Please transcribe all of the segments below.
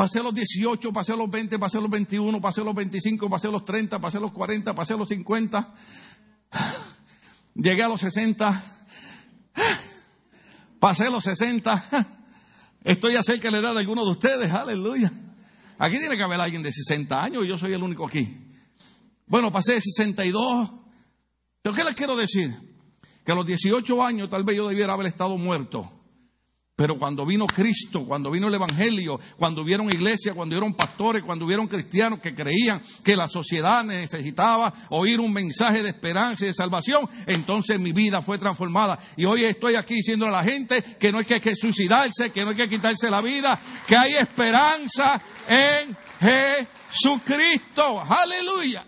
Pasé los 18, pasé los 20, pasé los 21, pasé los 25, pasé los 30, pasé los 40, pasé los 50. Llegué a los 60. Pasé los 60. Estoy a cerca de la edad de algunos de ustedes. Aleluya. Aquí tiene que haber alguien de 60 años y yo soy el único aquí. Bueno, pasé 62. ¿Pero qué les quiero decir? Que a los 18 años tal vez yo debiera haber estado muerto. Pero cuando vino Cristo, cuando vino el Evangelio, cuando hubieron iglesias, cuando hubieron pastores, cuando hubieron cristianos que creían que la sociedad necesitaba oír un mensaje de esperanza y de salvación, entonces mi vida fue transformada. Y hoy estoy aquí diciendo a la gente que no hay que, que suicidarse, que no hay que quitarse la vida, que hay esperanza en Jesucristo. Aleluya.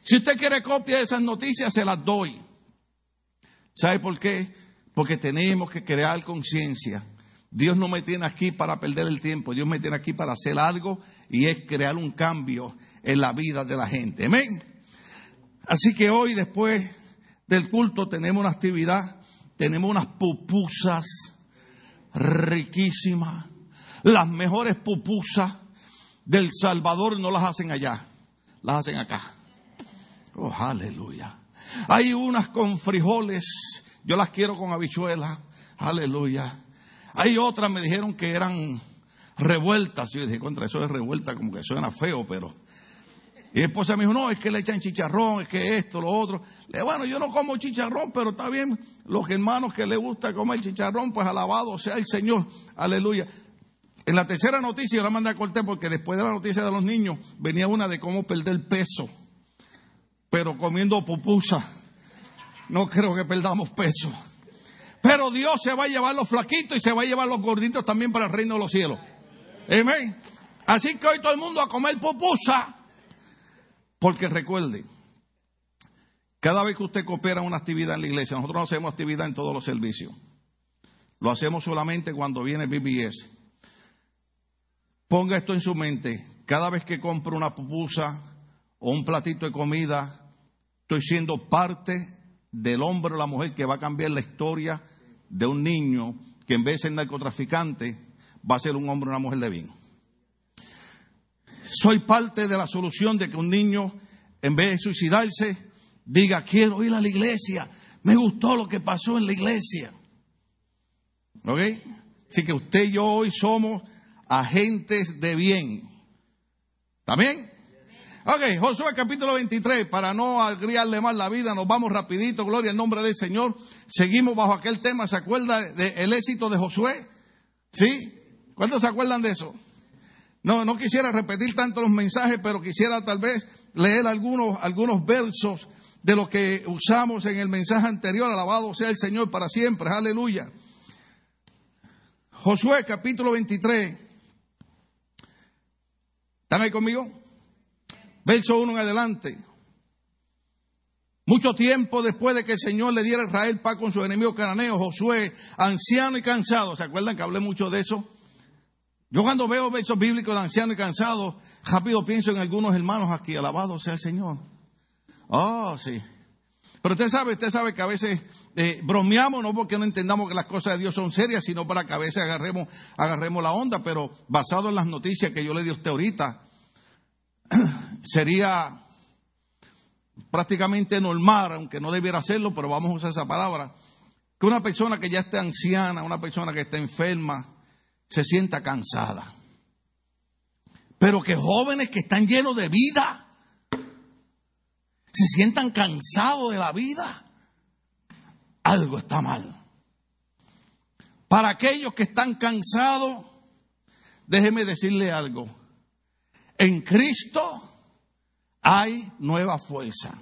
Si usted quiere copia de esas noticias, se las doy. ¿Sabe por qué? Porque tenemos que crear conciencia. Dios no me tiene aquí para perder el tiempo, Dios me tiene aquí para hacer algo y es crear un cambio en la vida de la gente. Amén. Así que hoy, después del culto, tenemos una actividad, tenemos unas pupusas riquísimas. Las mejores pupusas del Salvador no las hacen allá, las hacen acá. Oh, aleluya. Hay unas con frijoles yo las quiero con habichuelas. Aleluya. Hay otras, me dijeron que eran revueltas. Yo dije, contra eso es revuelta, como que suena feo, pero. Y mi esposa me dijo, no, es que le echan chicharrón, es que esto, lo otro. Le dije, bueno, yo no como chicharrón, pero está bien. Los hermanos que les gusta comer chicharrón, pues alabado sea el Señor. Aleluya. En la tercera noticia, yo la mandé a cortar porque después de la noticia de los niños, venía una de cómo perder peso, pero comiendo pupusa no creo que perdamos peso. Pero Dios se va a llevar los flaquitos y se va a llevar los gorditos también para el reino de los cielos. Amén. Así que hoy todo el mundo a comer pupusa. Porque recuerde, cada vez que usted coopera en una actividad en la iglesia, nosotros no hacemos actividad en todos los servicios. Lo hacemos solamente cuando viene BBS. Ponga esto en su mente. Cada vez que compro una pupusa o un platito de comida, estoy siendo parte del hombre o la mujer que va a cambiar la historia de un niño que en vez de ser narcotraficante va a ser un hombre o una mujer de bien. Soy parte de la solución de que un niño, en vez de suicidarse, diga, quiero ir a la iglesia, me gustó lo que pasó en la iglesia. ¿Ok? Así que usted y yo hoy somos agentes de bien. ¿También? Ok, Josué capítulo 23, para no agriarle más la vida, nos vamos rapidito, gloria al nombre del Señor. Seguimos bajo aquel tema, ¿se acuerda del éxito de Josué? ¿Sí? ¿Cuántos se acuerdan de eso? No, no quisiera repetir tanto los mensajes, pero quisiera tal vez leer algunos, algunos versos de lo que usamos en el mensaje anterior. Alabado sea el Señor para siempre. Aleluya. Josué capítulo 23. ¿Están ahí conmigo? Verso 1 en adelante. Mucho tiempo después de que el Señor le diera a Israel paz con sus enemigos cananeos, Josué, anciano y cansado, ¿se acuerdan que hablé mucho de eso? Yo cuando veo versos bíblicos de anciano y cansado, rápido pienso en algunos hermanos aquí, alabado sea el Señor. Oh, sí. Pero usted sabe, usted sabe que a veces eh, bromeamos, no porque no entendamos que las cosas de Dios son serias, sino para que a veces agarremos, agarremos la onda, pero basado en las noticias que yo le di a usted ahorita, sería prácticamente normal, aunque no debiera hacerlo, pero vamos a usar esa palabra, que una persona que ya esté anciana, una persona que esté enferma, se sienta cansada. Pero que jóvenes que están llenos de vida se sientan cansados de la vida, algo está mal. Para aquellos que están cansados, déjeme decirle algo. En Cristo hay nueva fuerza.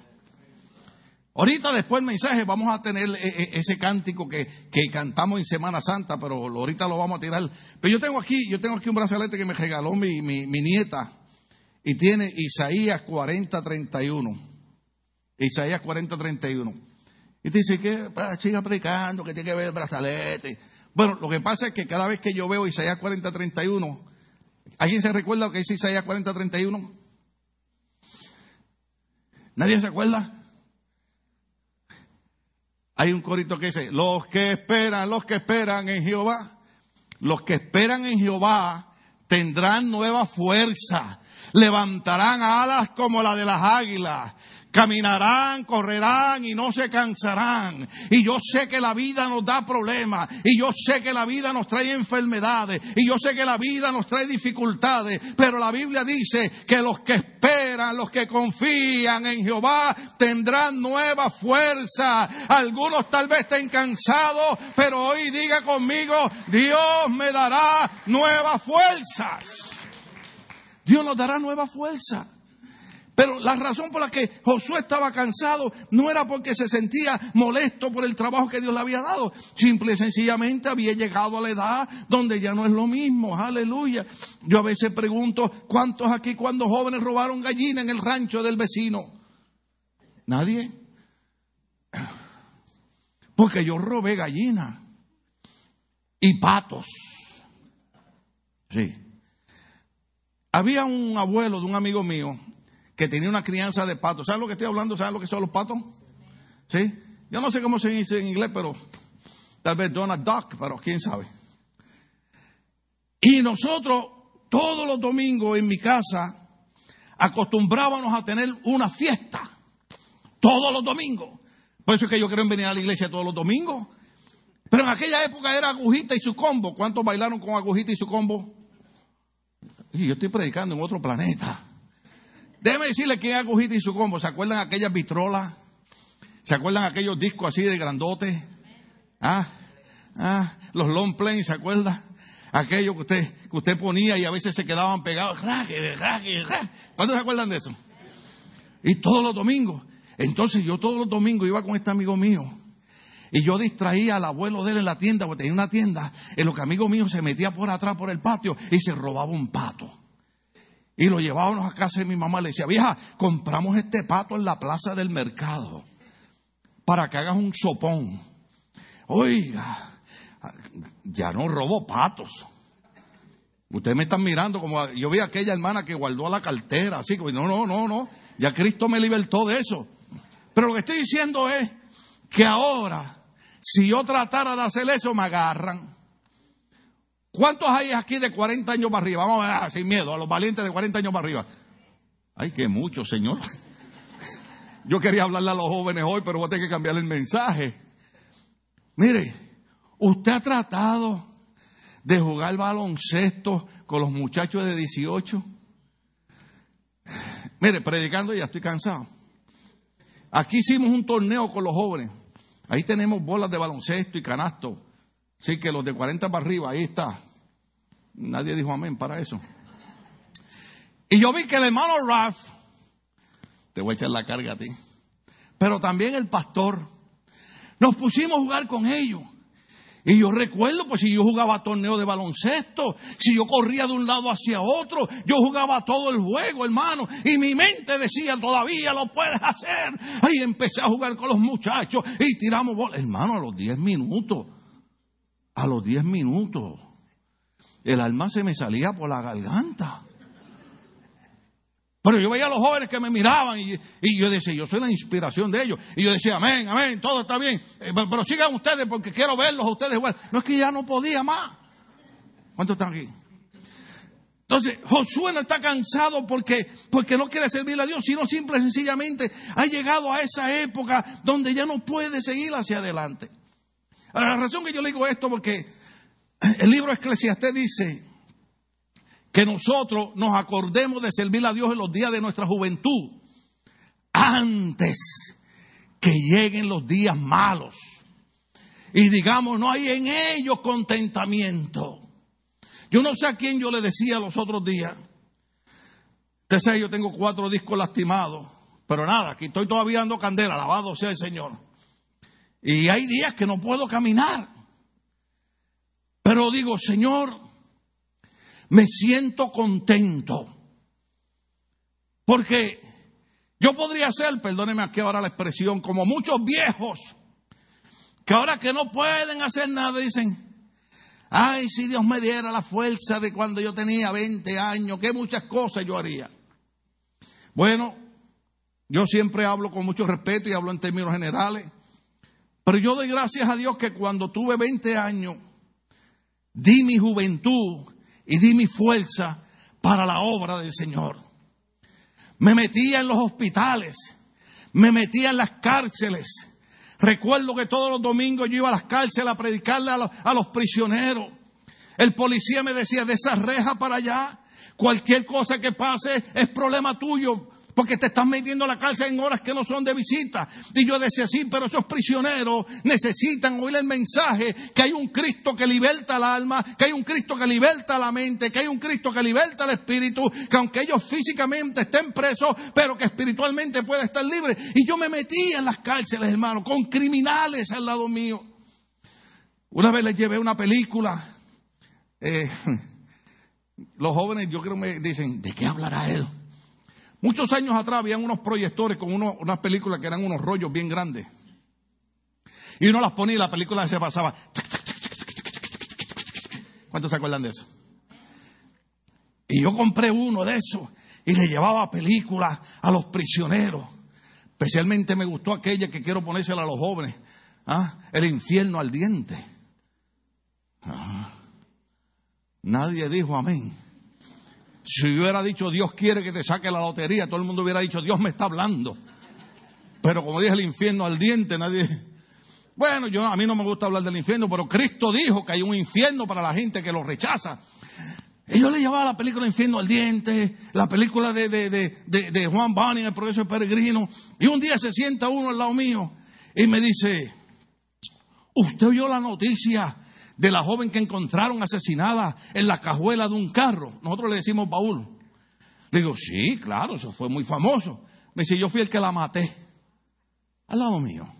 Ahorita después del mensaje vamos a tener eh, eh, ese cántico que, cantamos en Semana Santa, pero ahorita lo vamos a tirar. Pero yo tengo aquí, yo tengo aquí un brazalete que me regaló mi, mi, nieta y tiene Isaías 40:31. Isaías 40:31. Y te dice que siga predicando, que tiene que ver el brazalete. Bueno, lo que pasa es que cada vez que yo veo Isaías 40:31, ¿alguien se recuerda lo que dice Isaías 40:31? ¿Nadie se acuerda? Hay un corito que dice, los que esperan, los que esperan en Jehová, los que esperan en Jehová tendrán nueva fuerza, levantarán alas como la de las águilas, Caminarán, correrán y no se cansarán. Y yo sé que la vida nos da problemas. Y yo sé que la vida nos trae enfermedades. Y yo sé que la vida nos trae dificultades. Pero la Biblia dice que los que esperan, los que confían en Jehová, tendrán nueva fuerza. Algunos tal vez estén cansados, pero hoy diga conmigo, Dios me dará nuevas fuerzas. Dios nos dará nueva fuerza. Pero la razón por la que Josué estaba cansado no era porque se sentía molesto por el trabajo que Dios le había dado. Simple y sencillamente había llegado a la edad donde ya no es lo mismo. Aleluya. Yo a veces pregunto, ¿cuántos aquí cuando jóvenes robaron gallina en el rancho del vecino? ¿Nadie? Porque yo robé gallina y patos. Sí. Había un abuelo de un amigo mío que tenía una crianza de patos. ¿Saben lo que estoy hablando? ¿Saben lo que son los patos? ¿Sí? Yo no sé cómo se dice en inglés, pero tal vez Donald Duck, pero quién sabe. Y nosotros, todos los domingos en mi casa, acostumbrábamos a tener una fiesta. Todos los domingos. Por eso es que yo quiero venir a la iglesia todos los domingos. Pero en aquella época era agujita y su combo. ¿Cuántos bailaron con agujita y su combo? Y yo estoy predicando en otro planeta. Déjeme decirle quién es Agujita y su combo. ¿Se acuerdan aquellas vitrolas? ¿Se acuerdan aquellos discos así de grandote? ¿Ah? ¿Ah? Los long planes, ¿se acuerdan? Aquellos que usted, que usted ponía y a veces se quedaban pegados. ¿Cuántos se acuerdan de eso? Y todos los domingos. Entonces yo todos los domingos iba con este amigo mío. Y yo distraía al abuelo de él en la tienda, porque tenía una tienda, en lo que amigo mío se metía por atrás por el patio y se robaba un pato. Y lo llevábamos a casa de mi mamá. Le decía, vieja, compramos este pato en la plaza del mercado para que hagas un sopón. Oiga, ya no robo patos. Ustedes me están mirando como yo vi a aquella hermana que guardó la cartera, así que no, no, no, no. Ya Cristo me libertó de eso. Pero lo que estoy diciendo es que ahora, si yo tratara de hacer eso, me agarran. ¿Cuántos hay aquí de 40 años para arriba? Vamos a ver, sin miedo, a los valientes de 40 años para arriba. Ay, que mucho, Señor. Yo quería hablarle a los jóvenes hoy, pero voy a tener que cambiar el mensaje. Mire, usted ha tratado de jugar baloncesto con los muchachos de 18. Mire, predicando ya estoy cansado. Aquí hicimos un torneo con los jóvenes. Ahí tenemos bolas de baloncesto y canasto. Sí, que los de 40 para arriba, ahí está. Nadie dijo amén para eso. Y yo vi que el hermano Ralph, te voy a echar la carga a ti, pero también el pastor, nos pusimos a jugar con ellos. Y yo recuerdo, pues si yo jugaba torneo de baloncesto, si yo corría de un lado hacia otro, yo jugaba todo el juego, hermano. Y mi mente decía, todavía lo puedes hacer. Ahí empecé a jugar con los muchachos y tiramos bolas. Hermano, a los 10 minutos a los 10 minutos, el alma se me salía por la garganta. Pero yo veía a los jóvenes que me miraban y, yo decía, yo soy la inspiración de ellos. Y yo decía, amén, amén, todo está bien. Eh, pero, sigan ustedes porque quiero verlos a ustedes igual. No es que ya no podía más. ¿Cuántos están aquí? Entonces, Josué no está cansado porque, porque no quiere servirle a Dios, sino simple y sencillamente ha llegado a esa época donde ya no puede seguir hacia adelante. La razón que yo le digo esto porque el libro Eclesiastés dice que nosotros nos acordemos de servir a Dios en los días de nuestra juventud antes que lleguen los días malos. Y digamos, no hay en ellos contentamiento. Yo no sé a quién yo le decía los otros días. Usted sabe, yo tengo cuatro discos lastimados. Pero nada, aquí estoy todavía dando candela, alabado sea el Señor. Y hay días que no puedo caminar. Pero digo, Señor, me siento contento. Porque yo podría ser, perdóneme aquí ahora la expresión, como muchos viejos, que ahora que no pueden hacer nada dicen, ay, si Dios me diera la fuerza de cuando yo tenía 20 años, que muchas cosas yo haría. Bueno, yo siempre hablo con mucho respeto y hablo en términos generales. Pero yo doy gracias a Dios que cuando tuve 20 años, di mi juventud y di mi fuerza para la obra del Señor. Me metía en los hospitales, me metía en las cárceles. Recuerdo que todos los domingos yo iba a las cárceles a predicarle a los, a los prisioneros. El policía me decía, de esa reja para allá, cualquier cosa que pase es problema tuyo. Porque te estás metiendo a la cárcel en horas que no son de visita. Y yo decía, sí, pero esos prisioneros necesitan oír el mensaje que hay un Cristo que liberta el alma, que hay un Cristo que liberta la mente, que hay un Cristo que liberta el espíritu, que aunque ellos físicamente estén presos, pero que espiritualmente puede estar libre. Y yo me metí en las cárceles, hermano, con criminales al lado mío. Una vez les llevé una película. Eh, los jóvenes, yo creo, me dicen, ¿de qué hablará él? Muchos años atrás habían unos proyectores con unas películas que eran unos rollos bien grandes. Y uno las ponía y la película se pasaba. ¿Cuántos se acuerdan de eso? Y yo compré uno de esos y le llevaba películas a los prisioneros. Especialmente me gustó aquella que quiero ponérsela a los jóvenes. ¿ah? El infierno al diente. Ah. Nadie dijo amén. Si hubiera dicho Dios quiere que te saque la lotería, todo el mundo hubiera dicho Dios me está hablando. Pero como dije el infierno al diente, nadie. Bueno, yo a mí no me gusta hablar del infierno, pero Cristo dijo que hay un infierno para la gente que lo rechaza. Y yo le llevaba la película Infierno al Diente, la película de, de, de, de Juan Bunning, El Progreso Peregrino. Y un día se sienta uno al lado mío y me dice, ¿usted oyó la noticia de la joven que encontraron asesinada en la cajuela de un carro. Nosotros le decimos baúl. Le digo, sí, claro, eso fue muy famoso. Me dice, yo fui el que la maté. Al lado mío.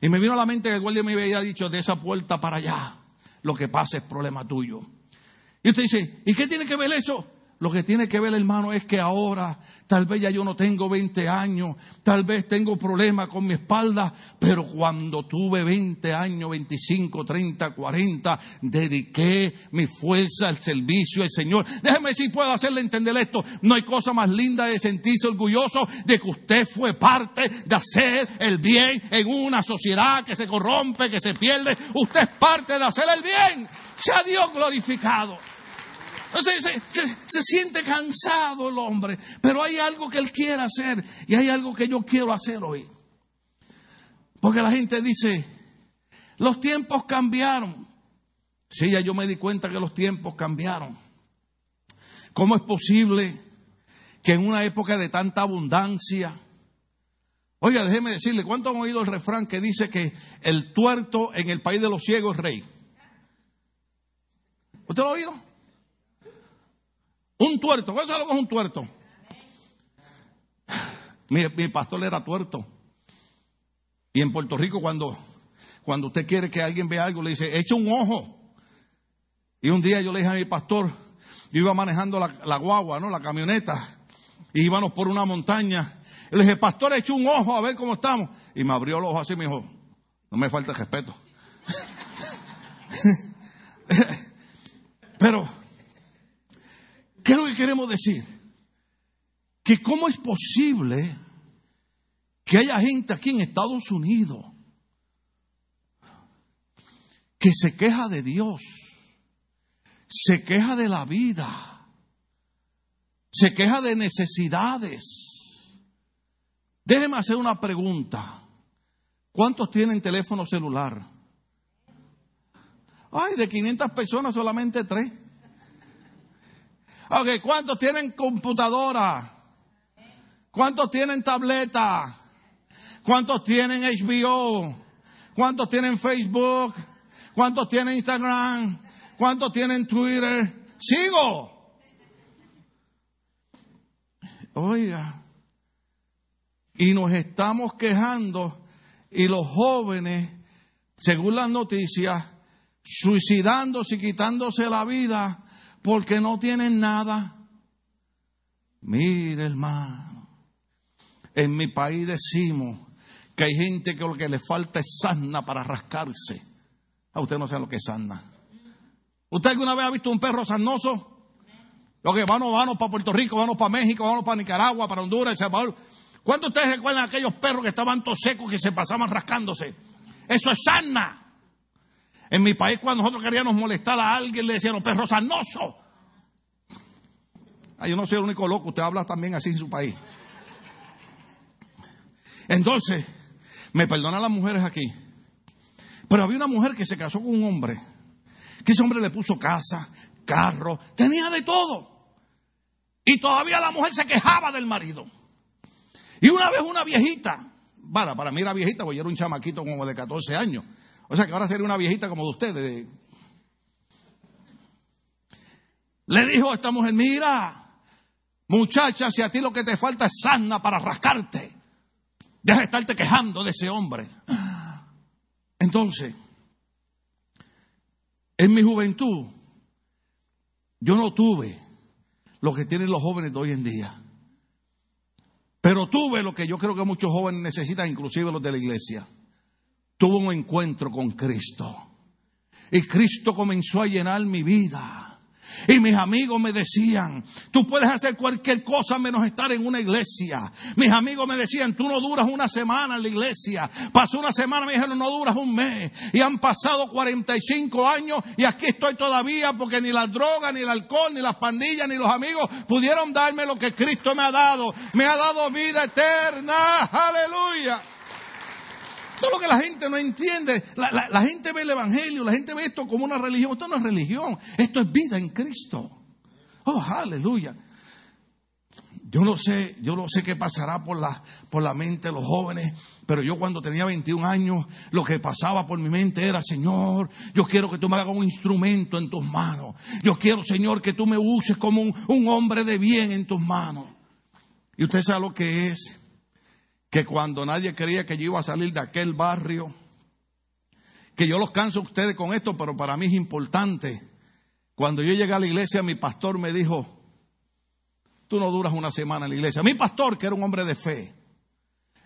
Y me vino a la mente que el guardia me había dicho, de esa puerta para allá, lo que pasa es problema tuyo. Y usted dice, ¿y qué tiene que ver eso? Lo que tiene que ver, hermano, es que ahora tal vez ya yo no tengo 20 años, tal vez tengo problemas con mi espalda, pero cuando tuve 20 años, 25, 30, 40, dediqué mi fuerza al servicio al Señor. Déjeme si puedo hacerle entender esto. No hay cosa más linda de sentirse orgulloso de que usted fue parte de hacer el bien en una sociedad que se corrompe, que se pierde. Usted es parte de hacer el bien. Sea Dios glorificado. Se, se, siente cansado el hombre, pero hay algo que él quiere hacer y hay algo que yo quiero hacer hoy. Porque la gente dice, los tiempos cambiaron. Sí, ya yo me di cuenta que los tiempos cambiaron. ¿Cómo es posible que en una época de tanta abundancia, oiga, déjeme decirle, ¿cuánto han oído el refrán que dice que el tuerto en el país de los ciegos es rey? ¿Usted lo ha oído? Un tuerto. ¿Cuál es lo que es un tuerto? Mi, mi, pastor era tuerto. Y en Puerto Rico cuando, cuando usted quiere que alguien vea algo, le dice, echa un ojo. Y un día yo le dije a mi pastor, yo iba manejando la, la guagua, ¿no? La camioneta. Y íbamos por una montaña. Y le dije, pastor, echa un ojo a ver cómo estamos. Y me abrió los ojos así y me dijo, no me falta respeto. Pero ¿Qué es lo que queremos decir? Que cómo es posible que haya gente aquí en Estados Unidos que se queja de Dios, se queja de la vida, se queja de necesidades. Déjeme hacer una pregunta. ¿Cuántos tienen teléfono celular? Ay, de 500 personas solamente tres. Ok, ¿cuántos tienen computadora? ¿Cuántos tienen tableta? ¿Cuántos tienen HBO? ¿Cuántos tienen Facebook? ¿Cuántos tienen Instagram? ¿Cuántos tienen Twitter? Sigo. Oiga, y nos estamos quejando y los jóvenes, según las noticias, suicidándose y quitándose la vida porque no tienen nada. Mire, hermano, en mi país decimos que hay gente que lo que le falta es sana para rascarse. A usted no sabe lo que es sana. ¿Usted alguna vez ha visto un perro sanoso? Lo que vamos, vamos para Puerto Rico, vamos para México, vamos para Nicaragua, para Honduras, El Salvador. ¿Cuántos de ustedes recuerdan aquellos perros que estaban todos secos que se pasaban rascándose? Eso es sana. En mi país, cuando nosotros queríamos molestar a alguien, le decían los perros sanosos. Ah, yo no soy el único loco, usted habla también así en su país. Entonces, me perdonan las mujeres aquí. Pero había una mujer que se casó con un hombre, que ese hombre le puso casa, carro, tenía de todo. Y todavía la mujer se quejaba del marido. Y una vez una viejita, para, para mí era viejita, porque yo era un chamaquito como de 14 años. O sea que ahora sería una viejita como de ustedes. Le dijo a esta mujer, mira, muchacha, si a ti lo que te falta es sana para rascarte, deja de estarte quejando de ese hombre. Entonces, en mi juventud, yo no tuve lo que tienen los jóvenes de hoy en día. Pero tuve lo que yo creo que muchos jóvenes necesitan, inclusive los de la iglesia. Tuve un encuentro con Cristo. Y Cristo comenzó a llenar mi vida. Y mis amigos me decían, tú puedes hacer cualquier cosa menos estar en una iglesia. Mis amigos me decían, tú no duras una semana en la iglesia. Pasó una semana, me dijeron, no duras un mes. Y han pasado 45 años y aquí estoy todavía porque ni la droga, ni el alcohol, ni las pandillas, ni los amigos pudieron darme lo que Cristo me ha dado. Me ha dado vida eterna. Aleluya. Todo lo que la gente no entiende, la, gente ve el Evangelio, la gente ve esto como una religión. Esto no es religión, esto es vida en Cristo. Oh, aleluya. Yo no sé, yo no sé qué pasará por la, por la mente de los jóvenes, pero yo cuando tenía 21 años, lo que pasaba por mi mente era, Señor, yo quiero que tú me hagas un instrumento en tus manos. Yo quiero, Señor, que tú me uses como un, un hombre de bien en tus manos. Y usted sabe lo que es que cuando nadie creía que yo iba a salir de aquel barrio, que yo los canso a ustedes con esto, pero para mí es importante. Cuando yo llegué a la iglesia, mi pastor me dijo, tú no duras una semana en la iglesia. Mi pastor, que era un hombre de fe,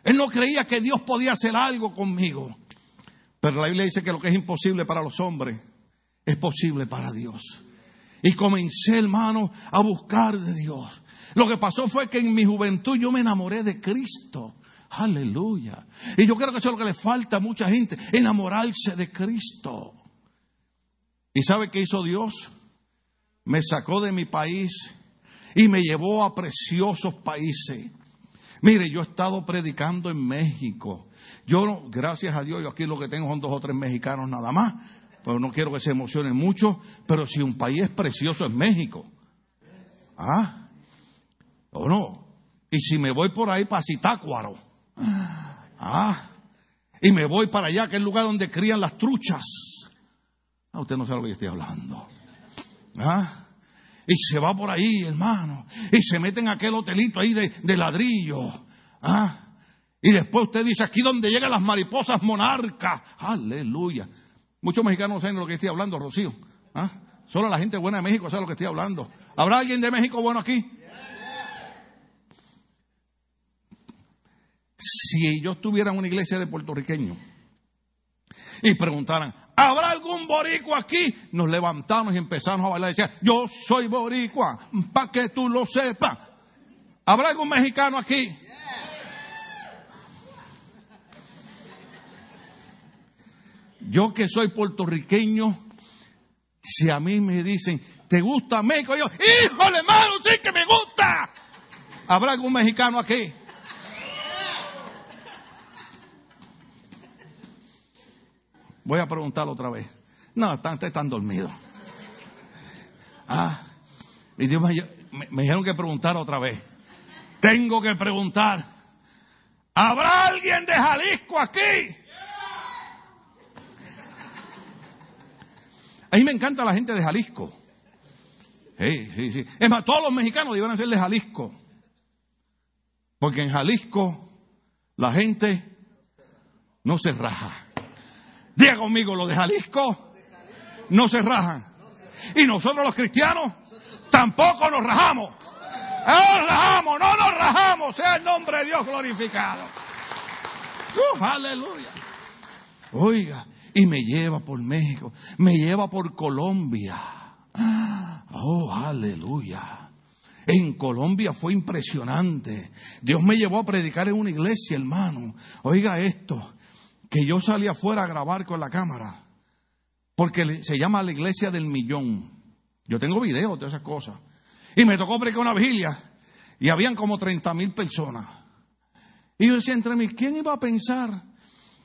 él no creía que Dios podía hacer algo conmigo. Pero la Biblia dice que lo que es imposible para los hombres es posible para Dios. Y comencé, hermano, a buscar de Dios. Lo que pasó fue que en mi juventud yo me enamoré de Cristo. Aleluya. Y yo creo que eso es lo que le falta a mucha gente, enamorarse de Cristo. ¿Y sabe qué hizo Dios? Me sacó de mi país y me llevó a preciosos países. Mire, yo he estado predicando en México. Yo, gracias a Dios, yo aquí lo que tengo son dos o tres mexicanos nada más, pero no quiero que se emocionen mucho, pero si un país es precioso es México. ¿Ah? ¿O no? Y si me voy por ahí para Citácuaro, Ah, y me voy para allá, que es el lugar donde crían las truchas. Ah, usted no sabe lo que estoy hablando. Ah, y se va por ahí, hermano, y se mete en aquel hotelito ahí de, ladrillo. Ah, y después usted dice, aquí donde llegan las mariposas monarcas. Aleluya. Muchos mexicanos no saben de lo que estoy hablando, Rocío. ¿Ah? Solo la gente buena de México sabe lo que estoy hablando. ¿Habrá alguien de México bueno aquí? Si yo estuviera en una iglesia de puertorriqueños y preguntaran, ¿habrá algún boricua aquí? Nos levantamos y empezamos a bailar y decían, yo soy boricua, para que tú lo sepas. ¿Habrá algún mexicano aquí? Yo que soy puertorriqueño, si a mí me dicen, ¿te gusta México? Yo, híjole, hermano, sí que me gusta. ¿Habrá algún mexicano aquí? Voy a preguntar otra vez. No, están, están dormidos. Ah, y Dios me, me dijeron que preguntar otra vez. Tengo que preguntar. ¿Habrá alguien de Jalisco aquí? A mí me encanta la gente de Jalisco. Sí, sí, sí. Es más, todos los mexicanos deben ser de Jalisco. Porque en Jalisco la gente no se raja. Diga conmigo, lo de Jalisco no se rajan. Y nosotros los cristianos tampoco nos rajamos. No nos rajamos, no nos rajamos. Sea el nombre de Dios glorificado. Aleluya. Oiga, y me lleva por México, me lleva por Colombia. Oh, aleluya. En Colombia fue impresionante. Dios me llevó a predicar en una iglesia, hermano. Oiga esto que yo salí afuera a grabar con la cámara. porque se llama la iglesia del millón. Yo tengo videos de esas cosas. Y me tocó predicar una vigilia y habían como 30 mil personas. Y yo decía entre mí, ¿quién iba a pensar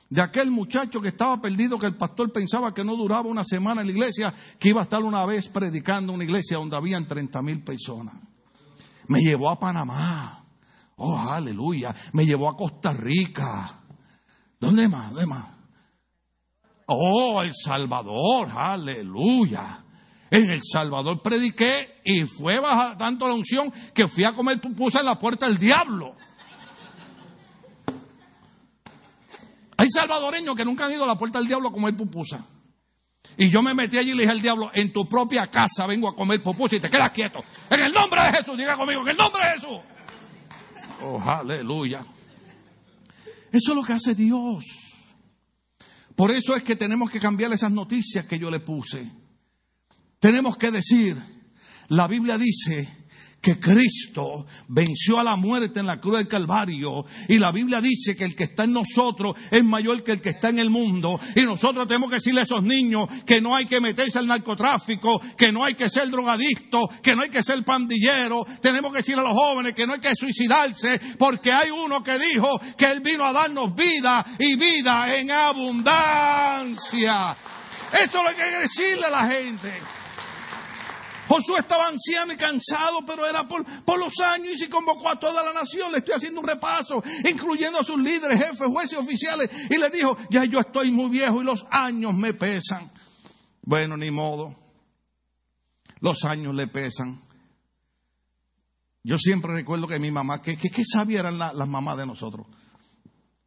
de aquel muchacho que estaba perdido, que el pastor pensaba que no duraba una semana en la iglesia, que iba a estar una vez predicando en una iglesia donde habían 30 mil personas? Me llevó a Panamá. Oh, aleluya. Me llevó a Costa Rica. ¿Dónde más? ¿Dónde más? Oh, El Salvador. Aleluya. En El Salvador prediqué y fue baja tanto la unción que fui a comer pupusa en la puerta del diablo. Hay salvadoreños que nunca han ido a la puerta del diablo a comer pupusa. Y yo me metí allí y le dije al diablo, en tu propia casa vengo a comer pupusa y te quedas quieto. En el nombre de Jesús, diga conmigo, en el nombre de Jesús. Oh, aleluya. Eso es lo que hace Dios. Por eso es que tenemos que cambiar esas noticias que yo le puse. Tenemos que decir, la Biblia dice que Cristo venció a la muerte en la cruz del Calvario y la Biblia dice que el que está en nosotros es mayor que el que está en el mundo y nosotros tenemos que decirle a esos niños que no hay que meterse al narcotráfico, que no hay que ser drogadicto, que no hay que ser pandillero, tenemos que decirle a los jóvenes que no hay que suicidarse porque hay uno que dijo que él vino a darnos vida y vida en abundancia. Eso es lo que hay que decirle a la gente. Josué estaba anciano y cansado, pero era por, los años y se convocó a toda la nación. Le estoy haciendo un repaso, incluyendo a sus líderes, jefes, jueces oficiales. Y le dijo, ya yo estoy muy viejo y los años me pesan. Bueno, ni modo. Los años le pesan. Yo siempre recuerdo que mi mamá, que, que, sabia eran las mamás de nosotros.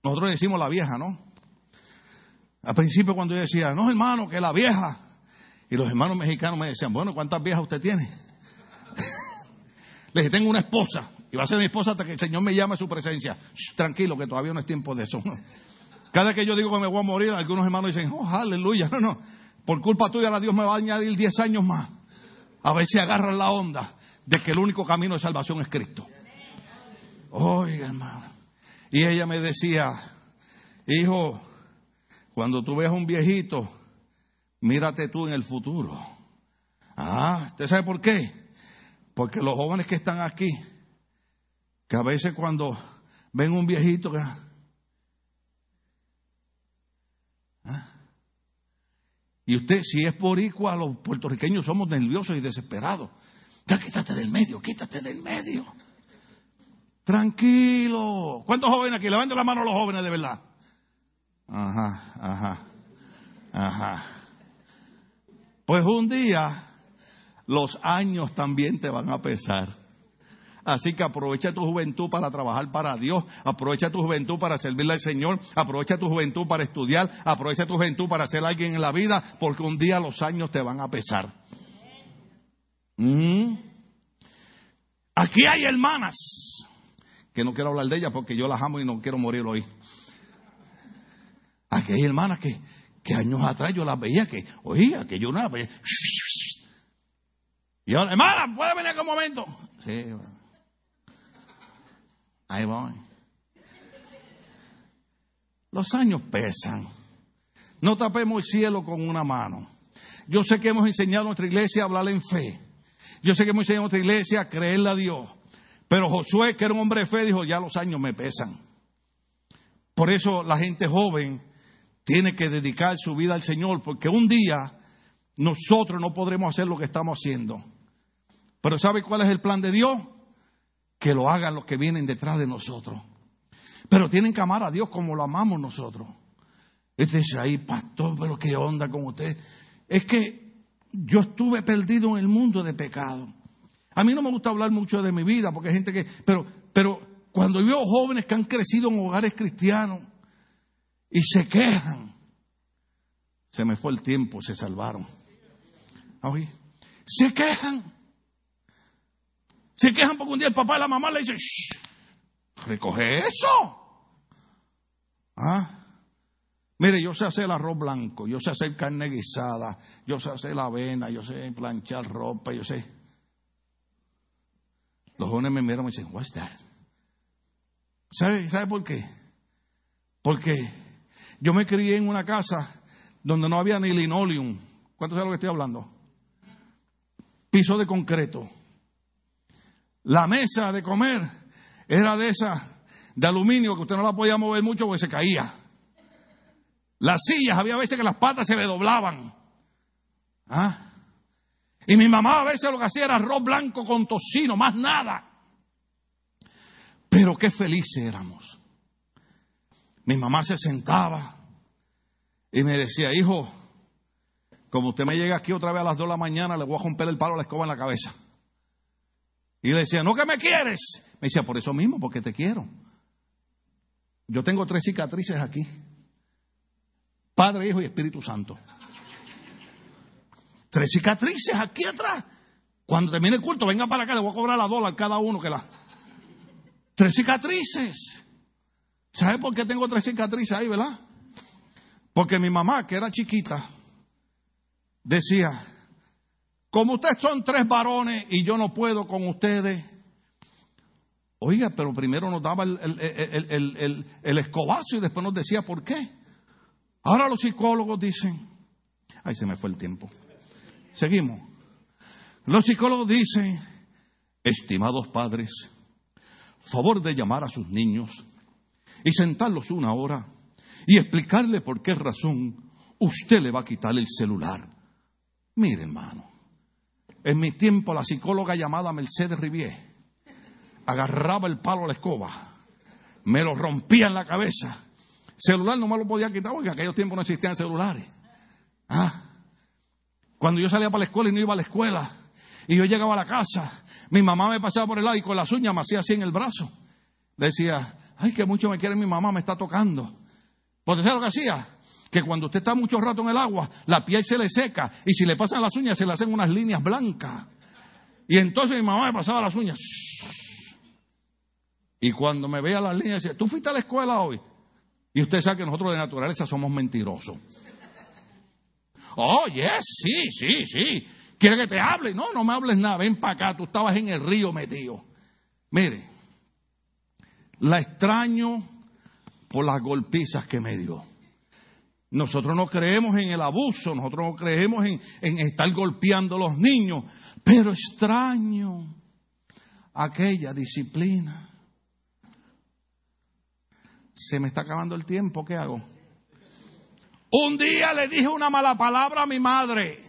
Nosotros decimos la vieja, ¿no? Al principio cuando yo decía, no hermano, que la vieja. Y los hermanos mexicanos me decían, bueno, ¿cuántas viejas usted tiene? Le dije, tengo una esposa. Y va a ser mi esposa hasta que el Señor me llame a su presencia. tranquilo, que todavía no es tiempo de eso. Cada que yo digo que me voy a morir, algunos hermanos dicen, oh, aleluya. No, no. Por culpa tuya, la Dios me va a añadir 10 años más. A ver si agarran la onda de que el único camino de salvación es Cristo. Oiga, hermano. Y ella me decía, hijo, cuando tú veas un viejito, mírate tú en el futuro. Ah, ¿usted sabe por qué? Porque los jóvenes que están aquí, que a veces cuando ven un viejito que... ¿ah? Y usted, si es boricua, los puertorriqueños somos nerviosos y desesperados. Ya quítate del medio, quítate del medio. Tranquilo. ¿Cuántos jóvenes aquí? Levanten la mano a los jóvenes de verdad. Ajá, ajá, ajá. Pues un día los años también te van a pesar. Así que aprovecha tu juventud para trabajar para Dios, aprovecha tu juventud para servirle al Señor, aprovecha tu juventud para estudiar, aprovecha tu juventud para ser alguien en la vida, porque un día los años te van a pesar. Mm. Aquí hay hermanas, que no quiero hablar de ellas porque yo las amo y no quiero morir hoy. Aquí hay hermanas que, que años atrás yo las veía que, oía, que yo una vez. Y ahora, hermana, ¿puede venir un momento? Sí, ahí voy. Los años pesan. No tapemos el cielo con una mano. Yo sé que hemos enseñado a nuestra iglesia a hablar en fe. Yo sé que hemos enseñado a nuestra iglesia a creerle a Dios. Pero Josué, que era un hombre de fe, dijo, ya los años me pesan. Por eso la gente joven tiene que dedicar su vida al Señor, porque un día nosotros no podremos hacer lo que estamos haciendo. Pero ¿sabe cuál es el plan de Dios? Que lo hagan los que vienen detrás de nosotros. Pero tienen que amar a Dios como lo amamos nosotros. Este dice ahí, pastor, pero qué onda con usted. Es que yo estuve perdido en el mundo de pecado. A mí no me gusta hablar mucho de mi vida, porque hay gente que, pero, pero cuando veo jóvenes que han crecido en hogares cristianos, y se quejan. Se me fue el tiempo, se salvaron. Se quejan. Se quejan porque un día el papá y la mamá le dicen, recoge eso. ¿Ah? Mire, yo sé hacer el arroz blanco, yo sé hacer carne guisada, yo sé hacer la avena, yo sé planchar ropa, yo sé. Los jóvenes me miran y me dicen, what's that? ¿Sabe, ¿Sabe por qué? Porque yo me crié en una casa donde no había ni linoleum ¿Cuánto saben lo que estoy hablando? Piso de concreto. La mesa de comer era de esa de aluminio que usted no la podía mover mucho porque se caía. Las sillas, había veces que las patas se le doblaban. ¿Ah? Y mi mamá a veces lo que hacía era arroz blanco con tocino, más nada. Pero qué felices éramos. Mi mamá se sentaba y me decía, hijo, como usted me llega aquí otra vez a las dos de la mañana, le voy a romper el palo a la escoba en la cabeza. Y le decía, no que me quieres. Me decía, por eso mismo, porque te quiero. Yo tengo tres cicatrices aquí. Padre, Hijo y Espíritu Santo. Tres cicatrices aquí atrás. Cuando termine el culto, venga para acá, le voy a cobrar la dólar cada uno que la. Tres cicatrices. ¿Sabe por qué tengo tres cicatrices ahí, verdad? Porque mi mamá, que era chiquita, decía, como ustedes son tres varones y yo no puedo con ustedes, Oiga, pero primero nos daba el, escobazo y después nos decía por qué. Ahora los psicólogos dicen, ay, se me fue el tiempo. Seguimos. Los psicólogos dicen, estimados padres, favor de llamar a sus niños y sentarlos una hora y explicarle por qué razón usted le va a quitar el celular. Mire, hermano, en mi tiempo la psicóloga llamada Mercedes Rivier agarraba el palo a la escoba, me lo rompía en la cabeza. Celular no me lo podía quitar porque en aquellos tiempos no existían celulares. Ah. Cuando yo salía para la escuela y no iba a la escuela, y yo llegaba a la casa, mi mamá me pasaba por el lado y con las uñas me hacía así en el brazo. Decía, ay, que mucho me quiere mi mamá, me está tocando. Porque ¿sabes lo que hacía? Que cuando usted está mucho rato en el agua, la piel se le seca y si le pasan las uñas se le hacen unas líneas blancas. Y entonces mi mamá me pasaba las uñas. Y cuando me veía las líneas, decía, ¿tú fuiste a la escuela hoy? Y usted sabe que nosotros de naturaleza somos mentirosos. Oh, yes, sí, sí, sí. ¿Quiere que te hable? No, no me hables nada. Ven para acá, tú estabas en el río metido. Mire, la extraño por las golpizas que me dio. Nosotros no creemos en el abuso, nosotros no creemos en, en estar golpeando a los niños, pero extraño aquella disciplina se me está acabando el tiempo, ¿qué hago? Un día le dije una mala palabra a mi madre.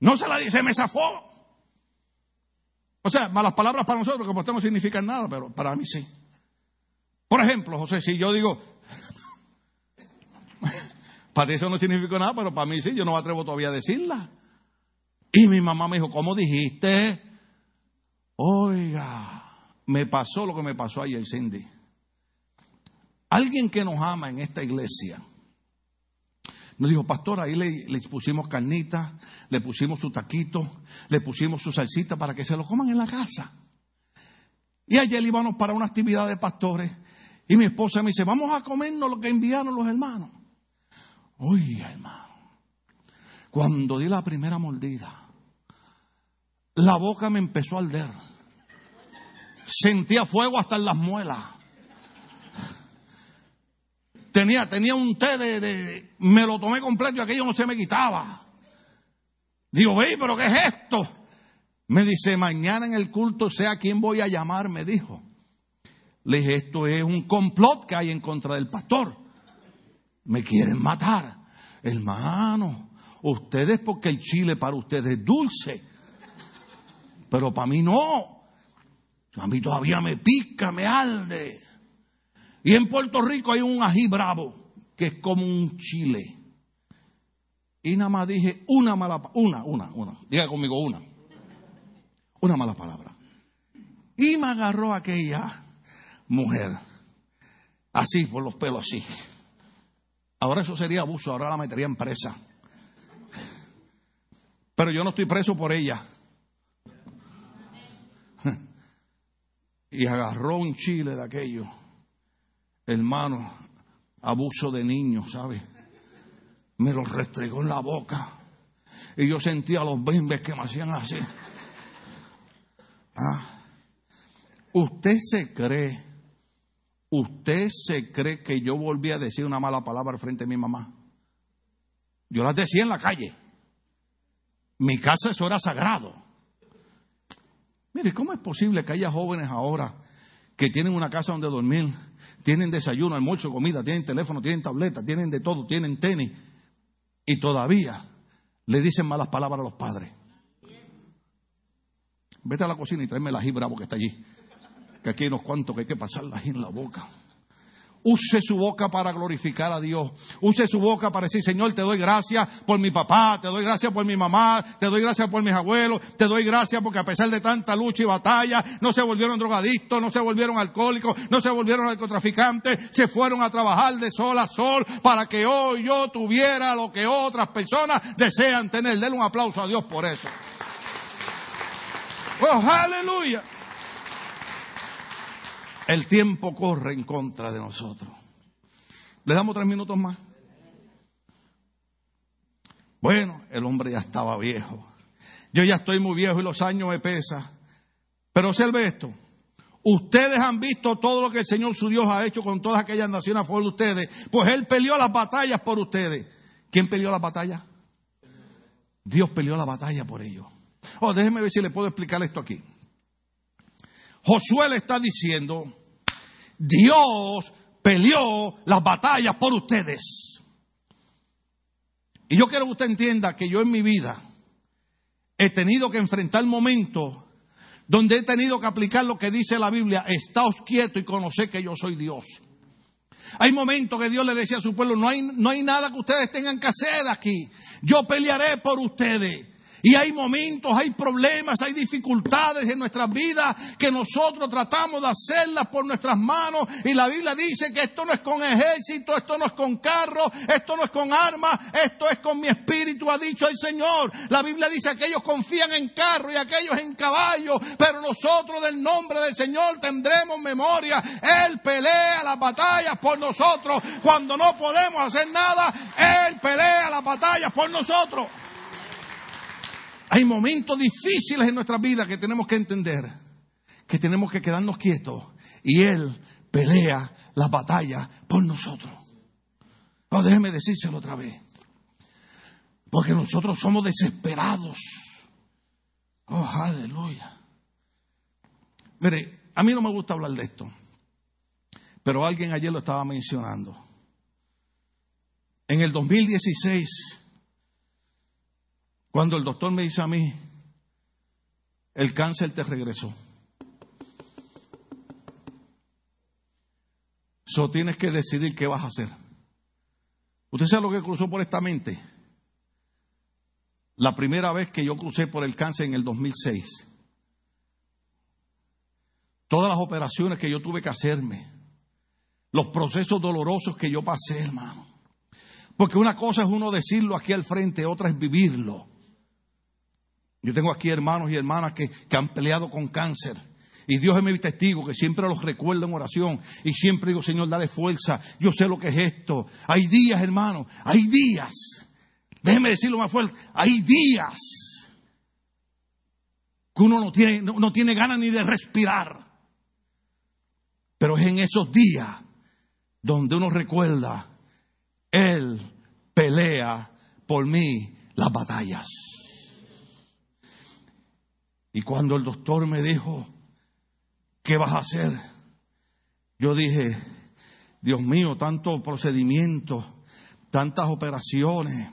No se la dije, me zafó. O sea, malas palabras para nosotros, como usted no significan nada, pero para mí sí. Por ejemplo, José, si yo digo, para ti eso no significa nada, pero para mí sí, yo no me atrevo todavía a decirla. Y mi mamá me dijo, ¿cómo dijiste? Oiga, me pasó lo que me pasó ayer, Cindy. Alguien que nos ama en esta iglesia nos dijo, pastor, ahí le, pusimos carnitas, le pusimos su taquito, le pusimos su salsita para que se lo coman en la casa. Y ayer íbamos para una actividad de pastores y mi esposa me dice, vamos a comernos lo que enviaron los hermanos. Oiga, hermano, cuando di la primera mordida, la boca me empezó a arder. Sentía fuego hasta en las muelas. Tenía, tenía un té de, Me lo tomé completo y aquello no se me quitaba. Digo, ve, pero ¿qué es esto? Me dice, mañana en el culto sea quien voy a llamar, me dijo. Le dije, esto es un complot que hay en contra del pastor. Me quieren matar. Hermano, ustedes porque el chile para ustedes es dulce. Pero para mí no. A mí todavía me pica, me alde. Y en Puerto Rico hay un ají bravo, que es como un chile. Y nada más dije una mala, una, una, una, diga conmigo una. Una mala palabra. Y me agarró aquella mujer, así, por los pelos así. Ahora eso sería abuso, ahora la metería en presa. Pero yo no estoy preso por ella. Y agarró un chile de aquello hermano, abuso de niños, ¿sabe? Me lo restregó en la boca. Y yo sentía los bimbes que me hacían así. Ah. Usted se cree, usted se cree que yo volví a decir una mala palabra frente a mi mamá. Yo las decía en la calle. Mi casa eso era sagrado. Mire, ¿cómo es posible que haya jóvenes ahora que tienen una casa donde dormir, tienen desayuno, almuerzo, comida, tienen teléfono, tienen tableta, tienen de todo, tienen tenis, y todavía le dicen malas palabras a los padres? Vete a la cocina y tráeme la ají bravo que está allí. Que aquí hay unos cuantos que hay que pasarla en la boca. Use su boca para glorificar a Dios. Use su boca para decir, Señor, te doy gracias por mi papá, te doy gracias por mi mamá, te doy gracias por mis abuelos, te doy gracias porque a pesar de tanta lucha y batalla, no se volvieron drogadictos, no se volvieron alcohólicos, no se volvieron narcotraficantes, se fueron a trabajar de sol a sol para que hoy yo tuviera lo que otras personas desean tener. Denle un aplauso a Dios por eso. Oh, aleluya. El tiempo corre en contra de nosotros. ¿Le damos tres minutos más? Bueno, el hombre ya estaba viejo. Yo ya estoy muy viejo y los años me pesan. Pero observe esto. Ustedes han visto todo lo que el Señor su Dios ha hecho con todas aquellas naciones a favor de ustedes. Pues Él peleó las batallas por ustedes. ¿Quién peleó las batallas? Dios peleó la batalla por ellos. Oh, déjeme ver si le puedo explicar esto aquí. Josué le está diciendo, Dios peleó las batallas por ustedes. Y yo quiero que usted entienda que yo en mi vida he tenido que enfrentar momentos donde he tenido que aplicar lo que dice la Biblia, estáos quietos y conoced que yo soy Dios. Hay momentos que Dios le decía a su pueblo, no hay, no hay nada que ustedes tengan que hacer aquí. Yo pelearé por ustedes. Y hay momentos, hay problemas, hay dificultades en nuestras vidas que nosotros tratamos de hacerlas por nuestras manos. Y la Biblia dice que esto no es con ejército, esto no es con carro, esto no es con armas, esto es con mi espíritu, ha dicho el Señor. La Biblia dice que ellos confían en carro y aquellos en caballo, pero nosotros del nombre del Señor tendremos memoria. Él pelea las batallas por nosotros. Cuando no podemos hacer nada, Él pelea las batallas por nosotros. Hay momentos difíciles en nuestra vida que tenemos que entender, que tenemos que quedarnos quietos y Él pelea las batallas por nosotros. No, déjeme decírselo otra vez. Porque nosotros somos desesperados. Oh, aleluya. Mire, a mí no me gusta hablar de esto, pero alguien ayer lo estaba mencionando. En el 2016 cuando el doctor me dice a mí, el cáncer te regresó. So tienes que decidir qué vas a hacer. ¿Usted sabe lo que cruzó por esta mente? La primera vez que yo crucé por el cáncer en el 2006. Todas las operaciones que yo tuve que hacerme. Los procesos dolorosos que yo pasé, hermano. Porque una cosa es uno decirlo aquí al frente, otra es vivirlo. Yo tengo aquí hermanos y hermanas que, han peleado con cáncer. Y Dios es mi testigo que siempre los recuerdo en oración. Y siempre digo, Señor, dale fuerza. Yo sé lo que es esto. Hay días, hermano. Hay días. Déjeme decirlo más fuerte. Hay días que uno no tiene, no, no tiene ganas ni de respirar. Pero es en esos días donde uno recuerda, Él pelea por mí las batallas. Y cuando el doctor me dijo, ¿qué vas a hacer? Yo dije, Dios mío, tantos procedimientos, tantas operaciones,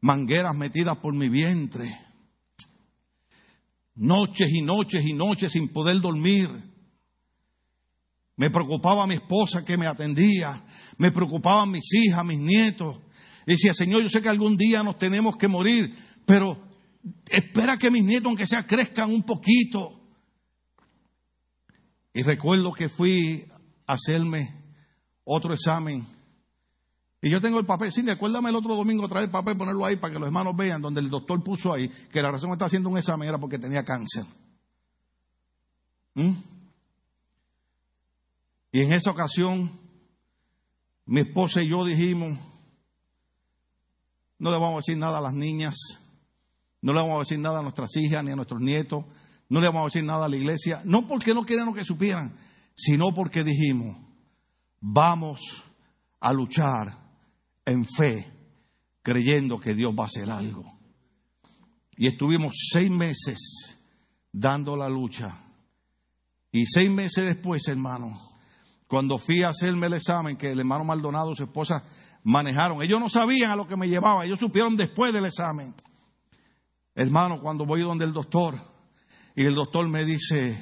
mangueras metidas por mi vientre, noches y noches y noches sin poder dormir. Me preocupaba mi esposa que me atendía, me preocupaban mis hijas, mis nietos. decía, Señor, yo sé que algún día nos tenemos que morir, pero espera que mis nietos, aunque sea, crezcan un poquito. Y recuerdo que fui a hacerme otro examen. Y yo tengo el papel. Sí, acuérdame el otro domingo traer el papel, ponerlo ahí para que los hermanos vean, donde el doctor puso ahí que la razón que estaba haciendo un examen era porque tenía cáncer. ¿Mm? Y en esa ocasión, mi esposa y yo dijimos, no le vamos a decir nada a las niñas no le vamos a decir nada a nuestras hijas ni a nuestros nietos. No le vamos a decir nada a la iglesia. No porque no queríamos que supieran, sino porque dijimos, vamos a luchar en fe creyendo que Dios va a hacer algo. Y estuvimos seis meses dando la lucha. Y seis meses después, hermano, cuando fui a hacerme el examen, que el hermano Maldonado y su esposa manejaron, ellos no sabían a lo que me llevaba, ellos supieron después del examen. Hermano, cuando voy donde el doctor, y el doctor me dice,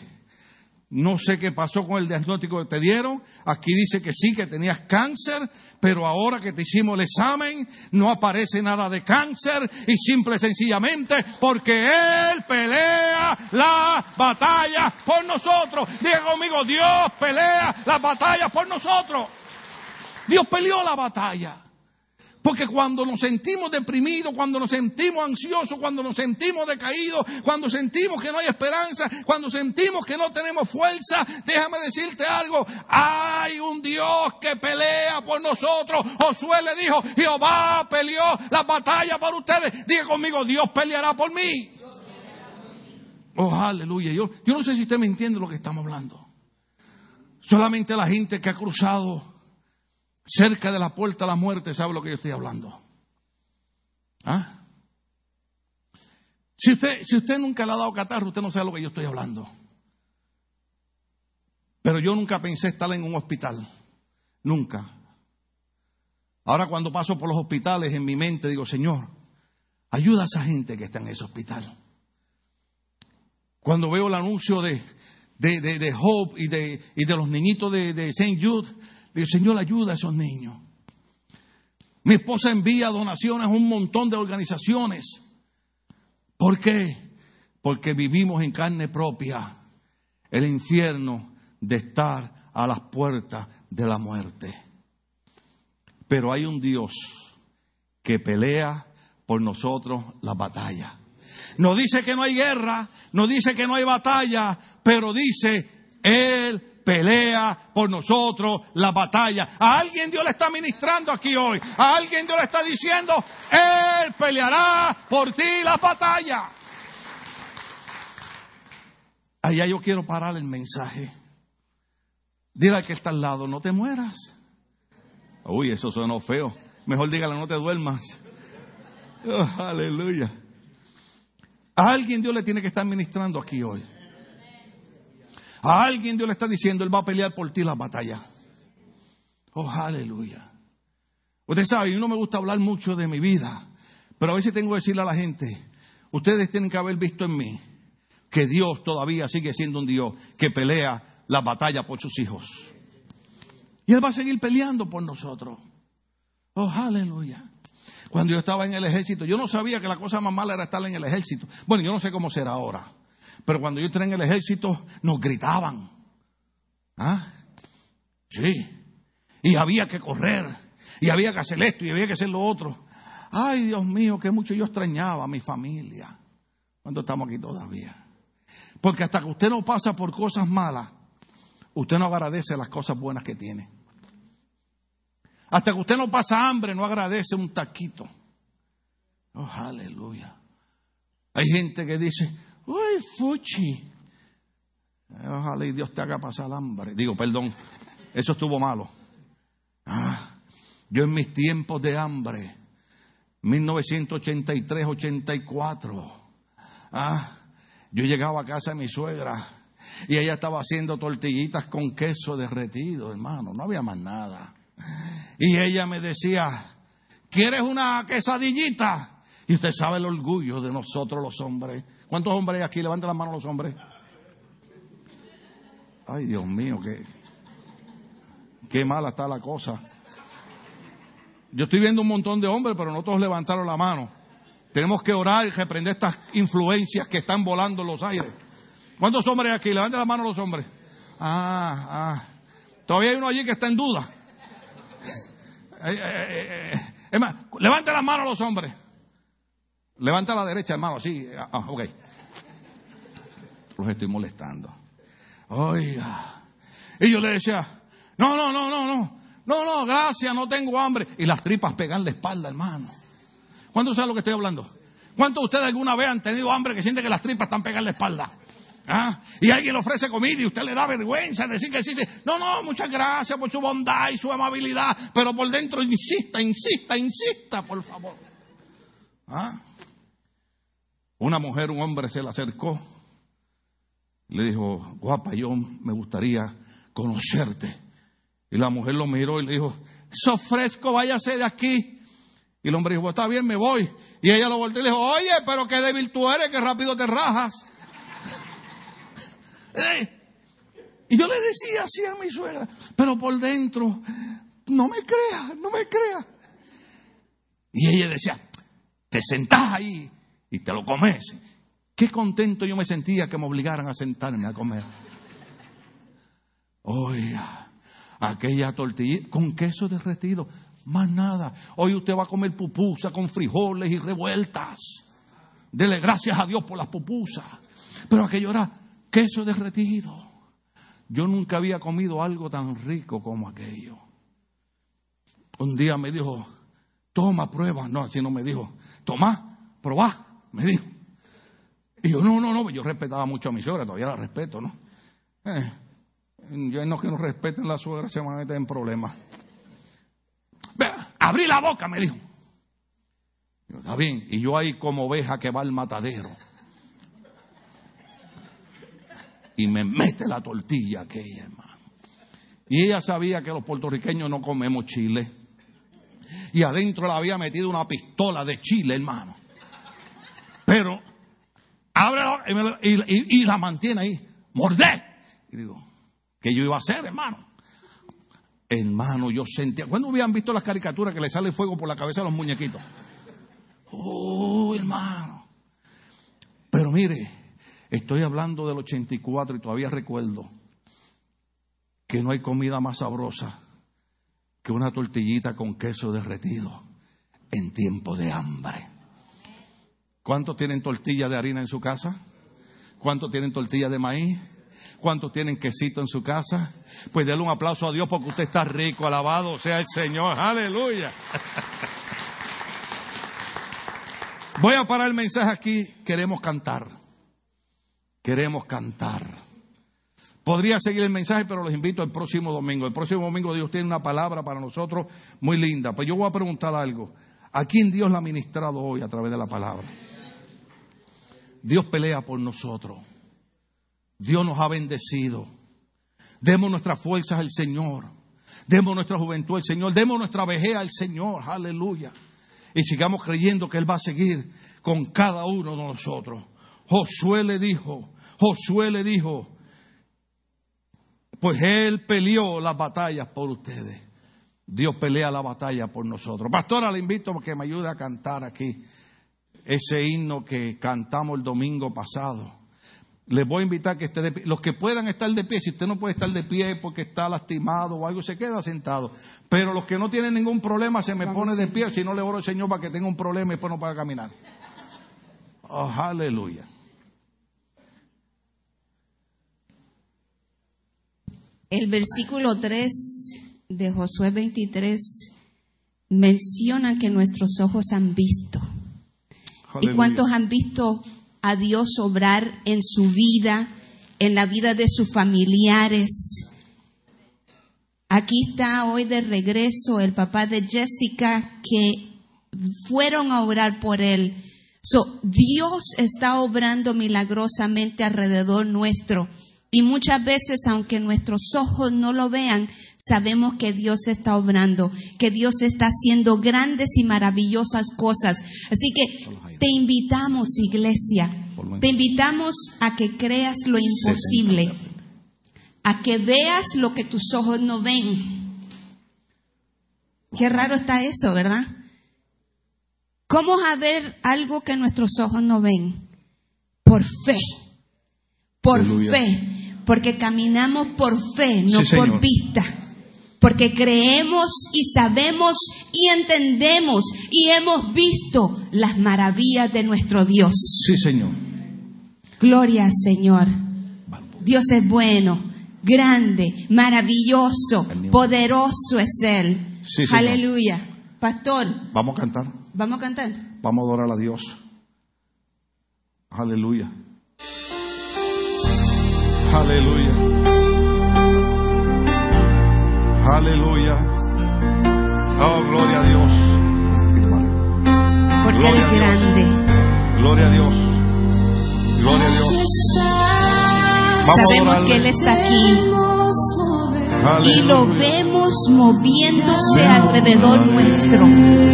no sé qué pasó con el diagnóstico que te dieron. Aquí dice que sí, que tenías cáncer, pero ahora que te hicimos el examen no aparece nada de cáncer y simple y sencillamente porque Él pelea la batalla por nosotros. Diga conmigo, Dios pelea la batalla por nosotros. Dios peleó la batalla. Porque cuando nos sentimos deprimidos, cuando nos sentimos ansiosos, cuando nos sentimos decaídos, cuando sentimos que no hay esperanza, cuando sentimos que no tenemos fuerza, déjame decirte algo, hay un Dios que pelea por nosotros. Josué le dijo, Jehová peleó la batalla por ustedes. Diga conmigo, Dios peleará por mí. Oh, aleluya. Yo, yo no sé si usted me entiende lo que estamos hablando. Solamente la gente que ha cruzado cerca de la puerta de la muerte, ¿sabe lo que yo estoy hablando? ¿Ah? Si usted, si usted nunca le ha dado catarro, usted no sabe lo que yo estoy hablando. Pero yo nunca pensé estar en un hospital. Nunca. Ahora cuando paso por los hospitales en mi mente digo, Señor, ayuda a esa gente que está en ese hospital. Cuando veo el anuncio de, de, de, Hope y de, y de los niñitos de, de St. Jude, Digo, Señor, ayuda a esos niños. Mi esposa envía donaciones a un montón de organizaciones. ¿Por qué? Porque vivimos en carne propia el infierno de estar a las puertas de la muerte. Pero hay un Dios que pelea por nosotros la batalla. No dice que no hay guerra, no dice que no hay batalla, pero dice, Él pelea por nosotros la batalla. A alguien Dios le está ministrando aquí hoy. A alguien Dios le está diciendo, Él peleará por ti la batalla. Allá yo quiero parar el mensaje. Dile al que está al lado, no te mueras. Uy, eso sonó feo. Mejor dígale, no te duermas. Oh, aleluya. A alguien Dios le tiene que estar ministrando aquí hoy. A alguien Dios le está diciendo, Él va a pelear por ti la batalla. Oh, aleluya. Usted sabe, no me gusta hablar mucho de mi vida, pero a veces tengo que decirle a la gente, ustedes tienen que haber visto en mí que Dios todavía sigue siendo un Dios que pelea la batalla por sus hijos. Y Él va a seguir peleando por nosotros. Oh, aleluya. Cuando yo estaba en el ejército, yo no sabía que la cosa más mala era estar en el ejército. Bueno, yo no sé cómo será ahora. Pero cuando yo entré en el ejército, nos gritaban. ¿Ah? Sí. Y había que correr. Y había que hacer esto y había que hacer lo otro. Ay, Dios mío, que mucho yo extrañaba a mi familia. Cuando estamos aquí todavía. Porque hasta que usted no pasa por cosas malas, usted no agradece las cosas buenas que tiene. Hasta que usted no pasa hambre, no agradece un taquito. Oh, aleluya. Hay gente que dice, Uy, fuchi. Ojalá y Dios te haga pasar hambre. Digo, perdón, eso estuvo malo. Ah, yo en mis tiempos de hambre, 1983-84, ah, yo llegaba a casa de mi suegra y ella estaba haciendo tortillitas con queso derretido, hermano, no había más nada. Y ella me decía, ¿quieres una quesadillita? Y usted sabe el orgullo de nosotros los hombres. ¿Cuántos hombres hay aquí? Levanten la mano los hombres. Ay, Dios mío, qué, qué mala está la cosa. Yo estoy viendo un montón de hombres, pero no todos levantaron la mano. Tenemos que orar y reprender estas influencias que están volando en los aires. ¿Cuántos hombres hay aquí? Levanten la mano los hombres. Ah, ah. Todavía hay uno allí que está en duda. Eh, eh, eh, es más, levanten las manos los hombres. Levanta la derecha, hermano, sí. Ah, ah, ok. Los estoy molestando. Oiga. Y yo le decía, no, no, no, no, no. No, no, gracias, no tengo hambre. Y las tripas pegan la espalda, hermano. ¿Cuántos saben lo que estoy hablando? ¿Cuántos de ustedes alguna vez han tenido hambre que sienten que las tripas están pegando la espalda? ¿Ah? Y alguien le ofrece comida y usted le da vergüenza decir que sí. No, no, muchas gracias por su bondad y su amabilidad. Pero por dentro insista, insista, insista, por favor. ¿Ah? Una mujer, un hombre se le acercó, le dijo, guapa, yo me gustaría conocerte. Y la mujer lo miró y le dijo, ¡so fresco, váyase de aquí. Y el hombre dijo, está bien, me voy. Y ella lo volteó y le dijo, oye, pero qué débil tú eres, que rápido te rajas. Y yo le decía así a mi suegra, pero por dentro, no me creas, no me creas. Y ella decía, te sentás ahí y te lo comes. Qué contento yo me sentía que me obligaran a sentarme a comer. Oiga, aquella tortilla con queso derretido, más nada. Hoy usted va a comer pupusa con frijoles y revueltas. Dele gracias a Dios por las pupusas. Pero aquello era queso derretido. Yo nunca había comido algo tan rico como aquello. Un día me dijo, toma prueba. No, así no me dijo, toma, probá, me dijo. Y yo, no, no, no, yo respetaba mucho a mi suegra, todavía la respeto, ¿no? Eh, yo no que no respeten la suegra se van a meter en problemas. Vea, abrí la boca, me dijo. Yo, Está bien, y yo ahí como oveja que va al matadero. Y me mete la tortilla aquella, hermano. Y ella sabía que los puertorriqueños no comemos chile. Y adentro le había metido una pistola de chile, hermano. Pero, y- y- y la mantiene ahí. ¡Mordé! Y digo, ¿qué yo iba a hacer, hermano? Hermano, yo sentía. ¿Cuándo habían visto las caricaturas que le sale fuego por la cabeza a los muñequitos? Oh, hermano. Pero mire, estoy hablando del 84 y todavía recuerdo que no hay comida más sabrosa que una tortillita con queso derretido en tiempo de hambre. ¿Cuántos tienen tortilla de harina en su casa? ¿Cuántos tienen tortilla de maíz? ¿Cuántos tienen quesito en su casa? Pues denle un aplauso a Dios porque usted está rico, alabado sea el Señor, aleluya. Voy a parar el mensaje aquí, queremos cantar, queremos cantar. Podría seguir el mensaje, pero los invito el próximo domingo. El próximo domingo Dios tiene una palabra para nosotros muy linda. Pues yo voy a preguntar algo. ¿A quién Dios la ha ministrado hoy a través de la palabra? Dios pelea por nosotros. Dios nos ha bendecido. Demos nuestras fuerzas al Señor. Demos nuestra juventud al Señor. Demos nuestra vejez al Señor. Aleluya. Y sigamos creyendo que Él va a seguir con cada uno de nosotros. Josué le dijo, Josué le dijo, pues Él peleó las batallas por ustedes. Dios pelea la batalla por nosotros. Pastora, le invito a que me ayude a cantar aquí ese himno que cantamos el domingo pasado. Les voy a invitar que esté de pie. Los que puedan estar de pie, si usted no puede estar de pie porque está lastimado o algo, se queda sentado. Pero los que no tienen ningún problema, se me pone de pie. Si no, le oro al Señor para que tenga un problema y después no pueda caminar. Oh, aleluya. El versículo 3 de Josué 23 menciona que nuestros ojos han visto. ¿Y cuántos han visto a Dios obrar en su vida, en la vida de sus familiares? Aquí está hoy de regreso el papá de Jessica que fueron a orar por él. So, Dios está obrando milagrosamente alrededor nuestro. Y muchas veces, aunque nuestros ojos no lo vean, sabemos que Dios está obrando, que Dios está haciendo grandes y maravillosas cosas. Así que te invitamos, iglesia, te invitamos a que creas lo imposible, a que veas lo que tus ojos no ven. Qué raro está eso, ¿verdad? ¿Cómo a ver algo que nuestros ojos no ven? Por fe. Por Aleluya. fe. Porque caminamos por fe, no Sí, por vista. Porque creemos y sabemos y entendemos y hemos visto las maravillas de nuestro Dios. Sí, Señor. Gloria al Señor. Dios es bueno, grande, maravilloso, poderoso es Él. Sí, Señor. Aleluya. Pastor, Vamos a cantar. vamos a cantar. Vamos a adorar a Dios. Aleluya. Aleluya. Aleluya. Oh, gloria a Dios. Porque Gloria a Dios. grande. Gloria a Dios. Gloria a Dios. Vamos a Sabemos que Él está aquí y lo Aleluya. vemos moviéndose alrededor nuestro.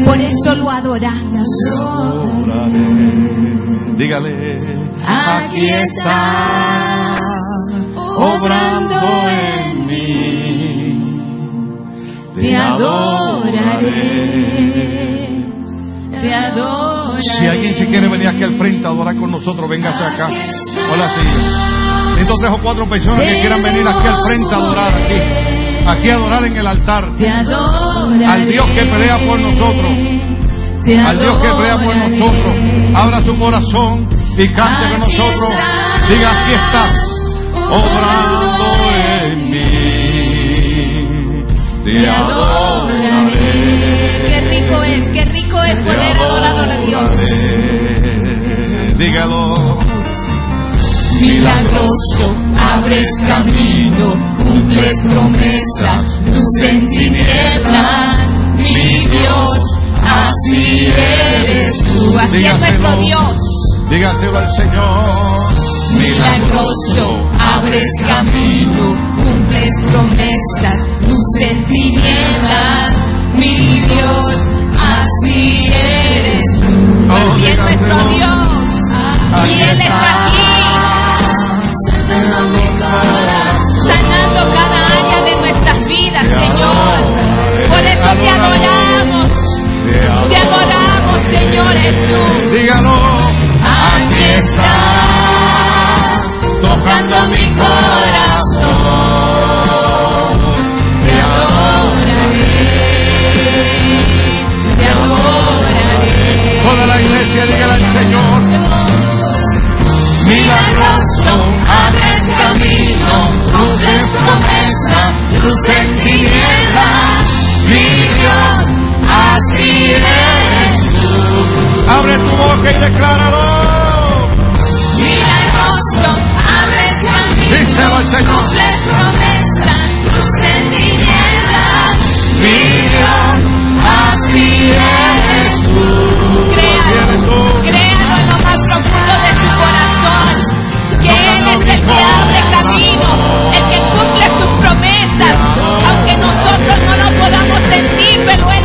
Por eso lo adoramos. Dígale, aquí está obrando en mí. Te adoraré. Te adoraré. Si alguien se quiere venir aquí al frente a adorar con nosotros, véngase acá. Hola, sí. Necesito tres o cuatro personas que quieran venir aquí al frente a adorar aquí. Aquí a adorar en el altar. Al Dios que pelea por nosotros. Al Dios que pelea por nosotros. Abra su corazón y cante con nosotros. Diga, aquí estás, obrando en mí. Te adoraré. Qué rico es, qué rico es poder adorar a Dios. Dígalo. Milagroso, abres camino, cumples promesas, luz en tinieblas, mi Dios, así eres tú. Así es nuestro Dios. Dígaselo al Señor. Milagroso, abres camino, cumples promesas, luz en tinieblas, mi Dios, así eres tú. Oh, Así es nuestro. Dios. Y Él está aquí. sanando cada área de nuestras vidas, Señor. Por eso te adoramos, Señor Jesús. Dígalo. Aquí está, tocando mi corazón. Te adoraré, te adoraré. Toda la iglesia, dígale al Señor. Milagroso, abres camino, cumples promesa, luz en tinieblas, mi Dios, así eres. Abre tu boca y decláralo. Milagroso, abres camino, Díselo al Señor. cumples promesa, luz en tinieblas, mi Dios, así eres tú. Créalo, créalo en lo más profundo de tu corazón, que Él es el que abre camino, el que cumple tus promesas, aunque nosotros no lo podamos sentir, pero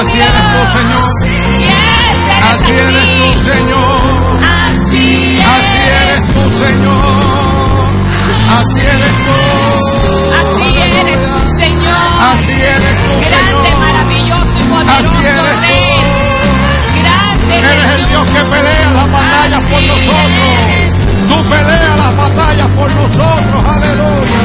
Así eres tú, Señor. Así eres tú. Señor. Así Así eres tú, Señor. Así eres tú. Así eres tú, Señor. Así eres tú, Grande, maravilloso y Así poderoso Rey. Grande Eres el Dios que pelea las batallas por nosotros. Tú peleas las batallas por nosotros. Aleluya.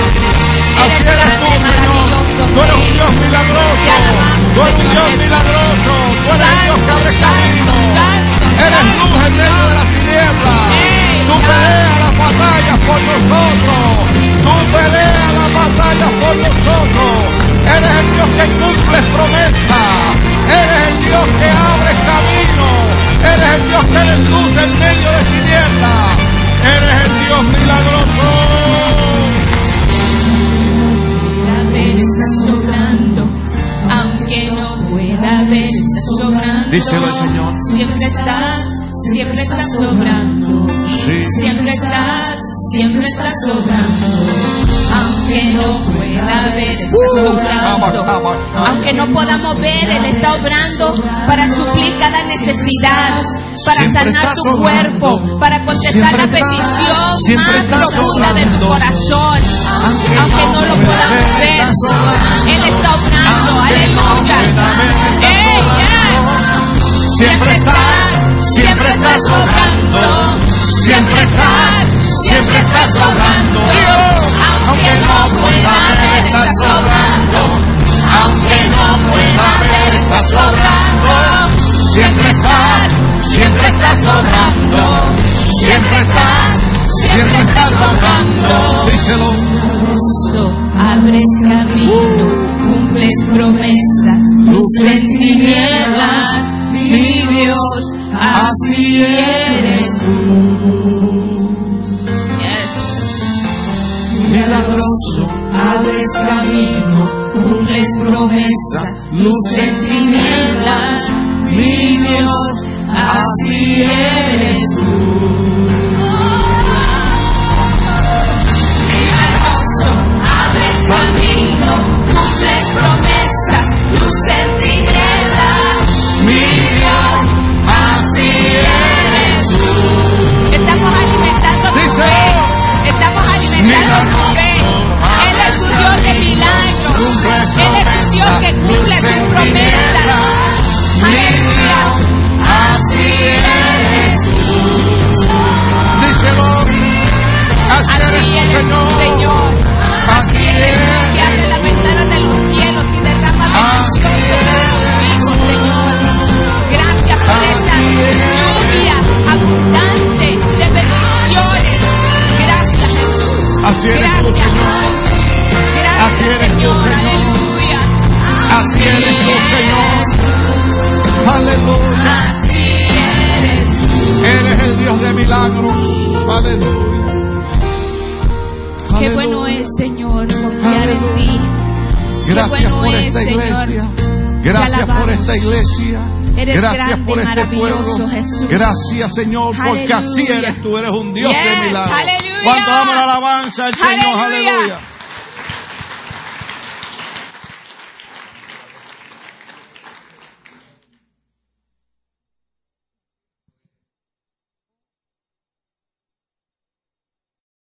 Así eres tú, Señor. Tú eres un Dios milagroso. Tú eres un Dios milagroso. Tú eres el Dios que abre camino. Eres luz en medio de las tinieblas. Tú peleas las batallas por nosotros. Tú peleas las batallas por nosotros. Eres el Dios que cumple promesas. Eres el Dios que abre camino. Eres el Dios que eres luz en medio de tinieblas. Eres el Dios milagroso. Aunque no pueda ver, estás sobrando. Díselo al Señor. Siempre estás, siempre estás sobrando. Siempre estás, siempre estás sobrando. Aunque no pueda ver, estás obrando. Aunque no podamos ver, Él está obrando para suplir cada necesidad, para sanar tu cuerpo, para contestar la petición más profunda de tu corazón. Aunque no lo podamos ver. Él está obrando. Aleluya. ¡Ey, yes! Siempre estás, siempre estás obrando. Siempre estás, siempre estás obrando. Aunque no pueda ver, estás obrando. Aunque no pueda ver, estás obrando. Siempre estás, siempre estás obrando. Siempre estás, siempre estás obrando. Díselo. Abres camino, cumples promesas, luz en tinieblas, mi Dios, así eres tú. Yes. Milagroso, abres camino, cumples promesas, luz en tinieblas, mi Dios, así eres tú. Él es tu Dios de milagros, Él es tu Dios que cumple sus promesas. Aleluya. Así eres tú. Díselo. Así Así eres eres Señor. Así que abre eres. Así eres tú, Señor. Gracias, Así eres tú, Señor. Aleluya. Así eres tú, Señor. Aleluya. Así eres. Eres el Dios de milagros. Aleluya. Qué Aleluya. bueno es, Señor, confiar en ti. Gracias bueno por es, esta Señor. iglesia. Gracias por esta iglesia. Eres Gracias grande por este pueblo. Jesús. Gracias, Señor, porque así eres tú. Eres un Dios Yes, de milagros. Cuánto damos la alabanza al Señor. Aleluya.